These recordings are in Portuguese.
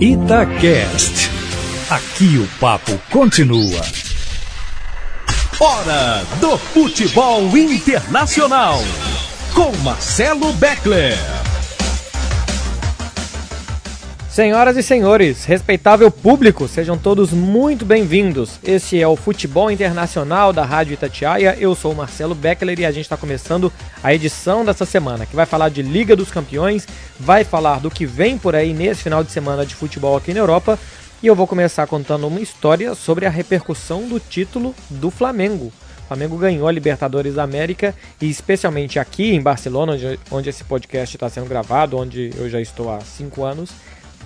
Itacast. Aqui o papo continua. Hora do futebol internacional. Com Marcelo Beckler. Senhoras e senhores, respeitável público, sejam todos muito bem-vindos. Este é o Futebol Internacional da Rádio Itatiaia. Eu sou o Marcelo Beckler e a gente está começando a edição dessa semana, que vai falar de Liga dos Campeões, vai falar do que vem por aí nesse final de semana de futebol aqui na Europa. E eu vou começar contando uma história sobre a repercussão do título do Flamengo. O Flamengo ganhou a Libertadores da América e especialmente aqui em Barcelona, onde, onde esse podcast está sendo gravado, onde eu já estou há cinco anos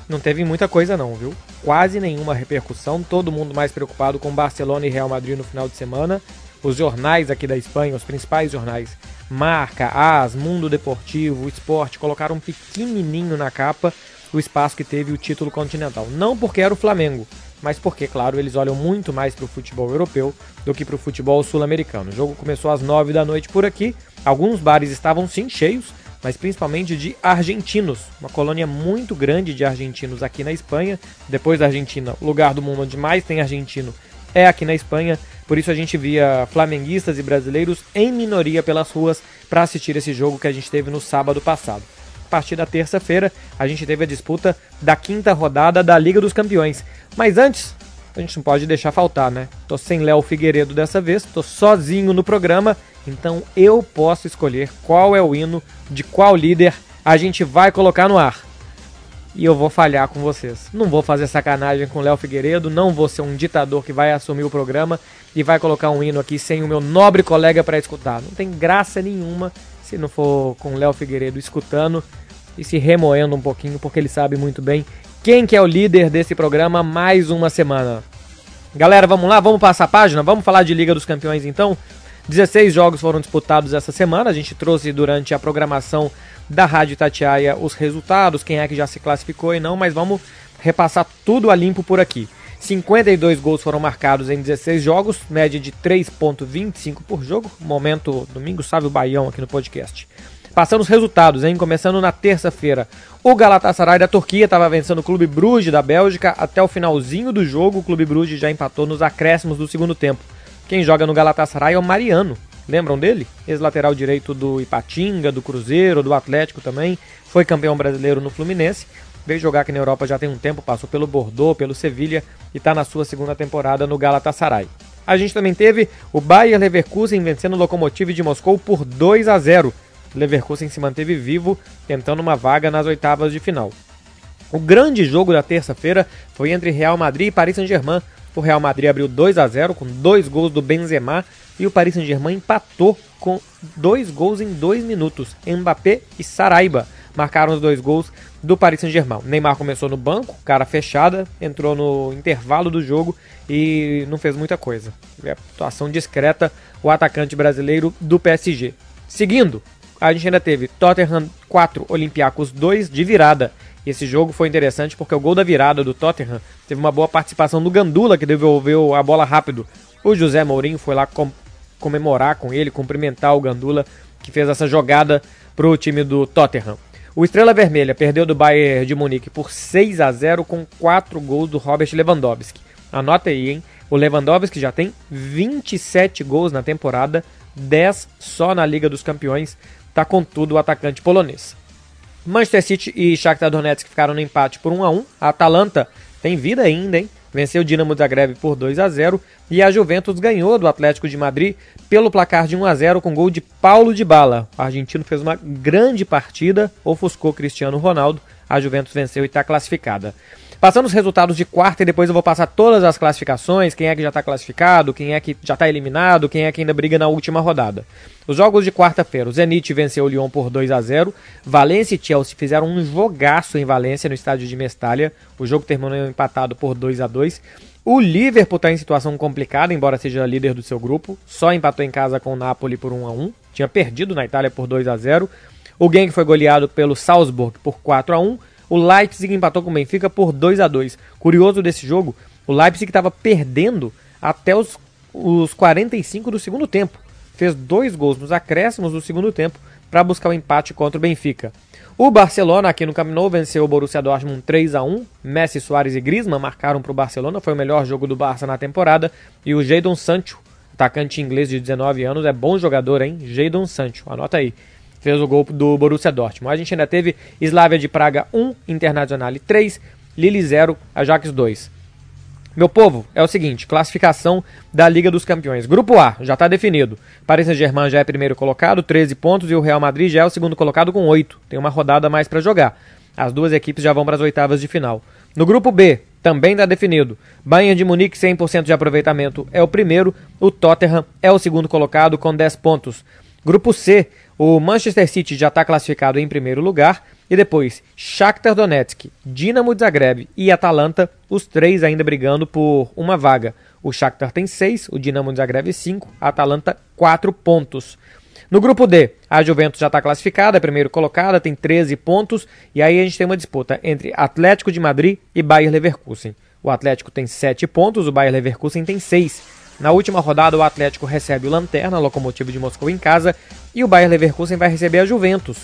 não teve muita coisa não, viu? Quase nenhuma repercussão, todo mundo mais preocupado com Barcelona e Real Madrid no final de semana. Os jornais aqui da Espanha, os principais jornais, Marca, AS, Mundo Deportivo, Esporte, colocaram um pequenininho na capa o espaço que teve o título continental. Não porque era o Flamengo, mas porque, claro, eles olham muito mais para o futebol europeu do que para o futebol sul-americano. O jogo começou às 9 da noite por aqui, alguns bares estavam sim cheios, mas principalmente de argentinos, uma colônia muito grande de argentinos aqui na Espanha. Depois da Argentina, o lugar do mundo onde mais tem argentino é aqui na Espanha. Por isso a gente via flamenguistas e brasileiros em minoria pelas ruas para assistir esse jogo que a gente teve no sábado passado. A partir da terça-feira, a gente teve a disputa da quinta rodada da Liga dos Campeões. Mas antes, a gente não pode deixar faltar, né? Tô sem Léo Figueiredo dessa vez, tô sozinho no programa então eu posso escolher qual é o hino de qual líder a gente vai colocar no ar. E eu vou falhar com vocês. Não vou fazer sacanagem com Léo Figueiredo, não vou ser um ditador que vai assumir o programa e vai colocar um hino aqui sem o meu nobre colega para escutar. Não tem graça nenhuma se não for com Léo Figueiredo escutando e se remoendo um pouquinho, porque ele sabe muito bem quem que é o líder desse programa mais uma semana. Galera, vamos lá, vamos passar a página? Vamos falar de Liga dos Campeões então? 16 jogos foram disputados essa semana. A gente trouxe durante a programação da Rádio Tatiaia os resultados, quem é que já se classificou e não, mas vamos repassar tudo a limpo por aqui. 52 gols foram marcados em 16 jogos, média de 3.25 por jogo. Momento domingo, sabe o Baião aqui no podcast. Passando os resultados, hein? Começando na terça-feira. O Galatasaray da Turquia estava vencendo o Clube Bruges da Bélgica até o finalzinho do jogo. O Clube Bruges já empatou nos acréscimos do segundo tempo. Quem joga no Galatasaray é o Mariano. Lembram dele? Ex-lateral direito do Ipatinga, do Cruzeiro, do Atlético também. Foi campeão brasileiro no Fluminense. Veio jogar aqui na Europa já tem um tempo, passou pelo Bordeaux, pelo Sevilha e está na sua segunda temporada no Galatasaray. A gente também teve o Bayer Leverkusen vencendo o Lokomotiv de Moscou por 2 a 0. Leverkusen se manteve vivo, tentando uma vaga nas oitavas de final. O grande jogo da terça-feira foi entre Real Madrid e Paris Saint-Germain. O Real Madrid abriu 2 a 0 com dois gols do Benzema e o Paris Saint-Germain empatou com dois gols em dois minutos. Mbappé e Saraiba marcaram os dois gols do Paris Saint-Germain. Neymar começou no banco, cara fechada, entrou no intervalo do jogo e não fez muita coisa. É atuação discreta o atacante brasileiro do PSG. Seguindo, a gente ainda teve Tottenham 4, Olympiacos 2 de virada. Esse jogo foi interessante porque o gol da virada do Tottenham teve uma boa participação do Gandula, que devolveu a bola rápido. O José Mourinho foi lá com comemorar com ele, cumprimentar o Gandula, que fez essa jogada pro time do Tottenham. O Estrela Vermelha perdeu do Bayern de Munique por 6 a 0 com 4 gols do Robert Lewandowski. Anota aí, hein? O Lewandowski já tem 27 gols na temporada, 10 só na Liga dos Campeões. Tá com tudo o atacante polonês. Manchester City e Shakhtar Donetsk ficaram no empate por 1 a 1. A Atalanta tem vida ainda, hein? Venceu o Dinamo Zagreb por 2 a 0 e a Juventus ganhou do Atlético de Madrid pelo placar de 1 a 0 com gol de Paulo de Bala. O argentino fez uma grande partida, ofuscou Cristiano Ronaldo. A Juventus venceu e está classificada. Passando os resultados de quarta e depois eu vou passar todas as classificações, quem é que já está classificado, quem é que já está eliminado, quem é que ainda briga na última rodada. Os jogos de quarta-feira, o Zenit venceu o Lyon por 2 a 0 Valência e Chelsea fizeram um jogaço em Valência, no estádio de Mestalha. O jogo terminou empatado por 2 a 2 o Liverpool está em situação complicada, embora seja líder do seu grupo. Só empatou em casa com o Napoli por 1 a 1 Tinha perdido na Itália por 2 a 0 O Genk foi goleado pelo Salzburg por 4 a 1 o Leipzig empatou com o Benfica por 2 a 2 Curioso desse jogo, o Leipzig estava perdendo até os, os 45 do segundo tempo. Fez dois gols nos acréscimos do segundo tempo para buscar o um empate contra o Benfica. O Barcelona aqui no Camp venceu o Borussia Dortmund 3 a 1. Messi, Soares e Griezmann marcaram para o Barcelona, foi o melhor jogo do Barça na temporada. E o Jadon Sancho, atacante inglês de 19 anos, é bom jogador, hein? Jadon Sancho, anota aí. Fez o gol do Borussia Dortmund. A gente ainda teve Slavia de Praga 1, Internacional 3, Lille 0, Ajax 2. Meu povo, é o seguinte, classificação da Liga dos Campeões. Grupo A, já está definido. Paris Saint-Germain já é primeiro colocado, 13 pontos, e o Real Madrid já é o segundo colocado com 8. Tem uma rodada mais para jogar. As duas equipes já vão para as oitavas de final. No grupo B, também está definido. Bayern de Munique, 100% de aproveitamento, é o primeiro. O Tottenham é o segundo colocado com 10 pontos. Grupo C, o Manchester City já está classificado em primeiro lugar. E depois, Shakhtar Donetsk, Dinamo Zagreb e Atalanta, os três ainda brigando por uma vaga. O Shakhtar tem seis, o Dinamo Zagreb cinco, a Atalanta quatro pontos. No grupo D, a Juventus já está classificada, é primeiro colocada, tem 13 pontos, e aí a gente tem uma disputa entre Atlético de Madrid e Bayer Leverkusen. O Atlético tem 7 pontos, o Bayer Leverkusen tem 6. Na última rodada, o Atlético recebe o Lanterna, Locomotivo de Moscou em casa, e o Bayer Leverkusen vai receber a Juventus.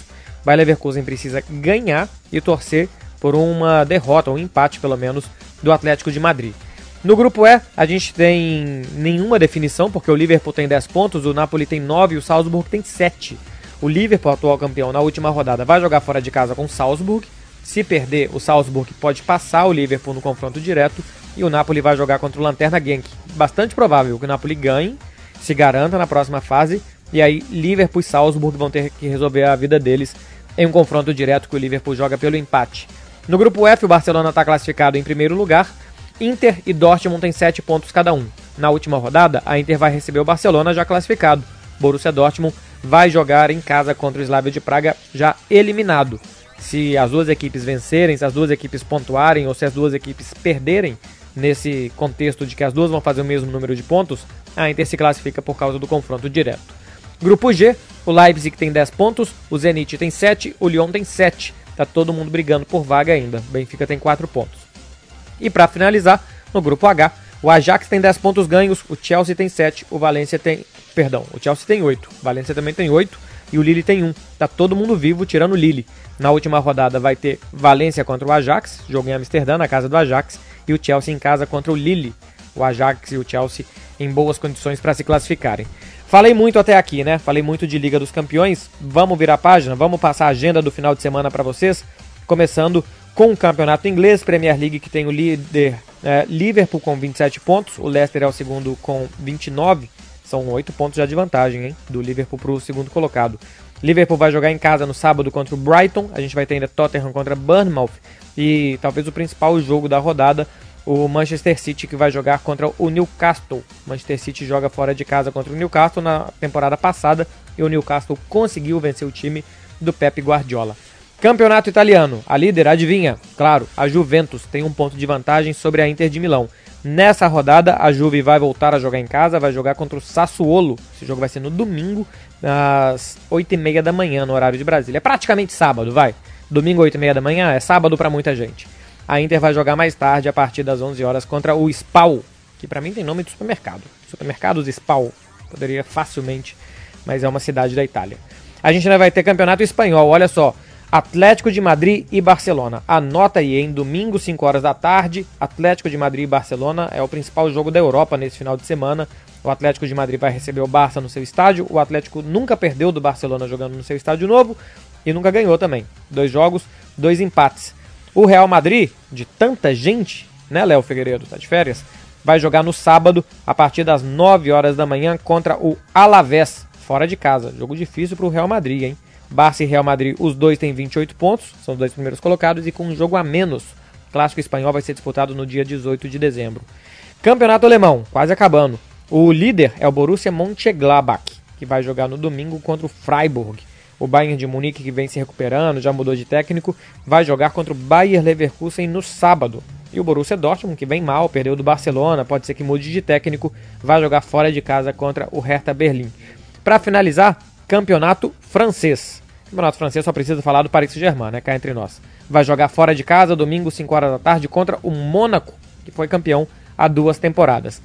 Bayer Leverkusen precisa ganhar e torcer por uma derrota, um empate pelo menos, do Atlético de Madrid. No grupo E, a gente tem nenhuma definição, porque o Liverpool tem 10 pontos, o Napoli tem 9 e o Salzburg tem 7. O Liverpool, atual campeão na última rodada, vai jogar fora de casa com o Salzburg. Se perder, o Salzburg pode passar o Liverpool no confronto direto e o Napoli vai jogar contra o Lanterna Genk. Bastante provável que o Napoli ganhe, se garanta na próxima fase e aí Liverpool e Salzburg vão ter que resolver a vida deles em um confronto direto que o Liverpool joga pelo empate. No grupo F, o Barcelona está classificado em primeiro lugar. Inter e Dortmund têm 7 pontos cada um. Na última rodada, a Inter vai receber o Barcelona já classificado. Borussia Dortmund vai jogar em casa contra o Slavia de Praga já eliminado. Se as duas equipes vencerem, se as duas equipes pontuarem ou se as duas equipes perderem, nesse contexto de que as duas vão fazer o mesmo número de pontos, a Inter se classifica por causa do confronto direto. Grupo G, o Leipzig tem 10 pontos, o Zenit tem 7, o Lyon tem 7. Tá todo mundo brigando por vaga ainda. Benfica tem 4 pontos. E para finalizar, no grupo H, o Ajax tem 10 pontos ganhos, o Chelsea tem 7, o Valência tem, perdão, o Chelsea tem 8, o Valência também tem 8 e o Lille tem 1. Tá todo mundo vivo tirando o Lille. Na última rodada vai ter Valência contra o Ajax, jogo em Amsterdã, na casa do Ajax, e o Chelsea em casa contra o Lille. O Ajax e o Chelsea em boas condições para se classificarem. Falei muito até aqui, né? Falei muito de Liga dos Campeões. Vamos virar a página, vamos passar a agenda do final de semana para vocês. Começando com o campeonato inglês, Premier League, que tem o líder é, Liverpool com 27 pontos, o Leicester é o segundo com 29. São 8 pontos já de vantagem, hein? Do Liverpool para o segundo colocado. Liverpool vai jogar em casa no sábado contra o Brighton. A gente vai ter ainda Tottenham contra Bournemouth. E talvez o principal jogo da rodada, o Manchester City que vai jogar contra o Newcastle. Manchester City joga fora de casa contra o Newcastle na temporada passada e o Newcastle conseguiu vencer o time do Pep Guardiola. Campeonato italiano, a líder, adivinha? Claro, a Juventus tem um ponto de vantagem sobre a Inter de Milão. Nessa rodada, a Juve vai voltar a jogar em casa, vai jogar contra o Sassuolo. Esse jogo vai ser no domingo, às 8h30 da manhã, no horário de Brasília. É praticamente sábado, vai. Domingo, 8h30 da manhã, é sábado para muita gente. A Inter vai jogar mais tarde, a partir das 11 horas, contra o Spal, que para mim tem nome de supermercado. Supermercados Spal. Poderia facilmente, mas é uma cidade da Itália. A gente ainda vai ter campeonato espanhol, olha só. Atlético de Madrid e Barcelona. Anota aí, em domingo, 5 horas da tarde, Atlético de Madrid e Barcelona é o principal jogo da Europa nesse final de semana. O Atlético de Madrid vai receber o Barça no seu estádio. O Atlético nunca perdeu do Barcelona jogando no seu estádio novo e nunca ganhou também. Dois jogos, dois empates. O Real Madrid, de tanta gente, né, Léo Figueiredo, tá de férias, vai jogar no sábado, a partir das 9 horas da manhã, contra o Alavés, fora de casa. Jogo difícil para o Real Madrid, hein? Barça e Real Madrid, os dois têm 28 pontos, são os dois primeiros colocados, e com um jogo a menos. O clássico espanhol vai ser disputado no dia 18 de dezembro. Campeonato alemão, quase acabando. O líder é o Borussia Mönchengladbach, que vai jogar no domingo contra o Freiburg. O Bayern de Munique, que vem se recuperando, já mudou de técnico, vai jogar contra o Bayer Leverkusen no sábado. E o Borussia Dortmund, que vem mal, perdeu do Barcelona, pode ser que mude de técnico, vai jogar fora de casa contra o Hertha Berlim. Para finalizar, campeonato francês. Campeonato francês só precisa falar do Paris Saint-Germain, né, cá entre nós. Vai jogar fora de casa, domingo, 5 horas da tarde, contra o Mônaco, que foi campeão há duas temporadas.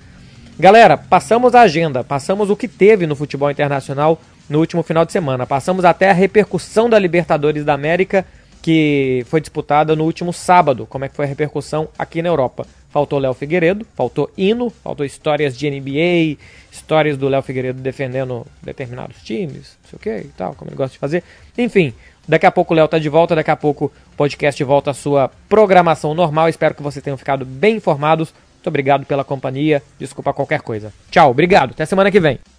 Galera, passamos a agenda, passamos o que teve no futebol internacional no último final de semana. Passamos até a repercussão da Libertadores da América que foi disputada no último sábado, como é que foi a repercussão aqui na Europa. Faltou Léo Figueiredo, faltou hino, faltou histórias de NBA, histórias do Léo Figueiredo defendendo determinados times, não sei o que e tal, como ele gosta de fazer. Enfim, daqui a pouco o Léo tá de volta, daqui a pouco o podcast volta à sua programação normal. Espero que vocês tenham ficado bem informados. Muito obrigado pela companhia. Desculpa qualquer coisa. Tchau, obrigado. Até semana que vem.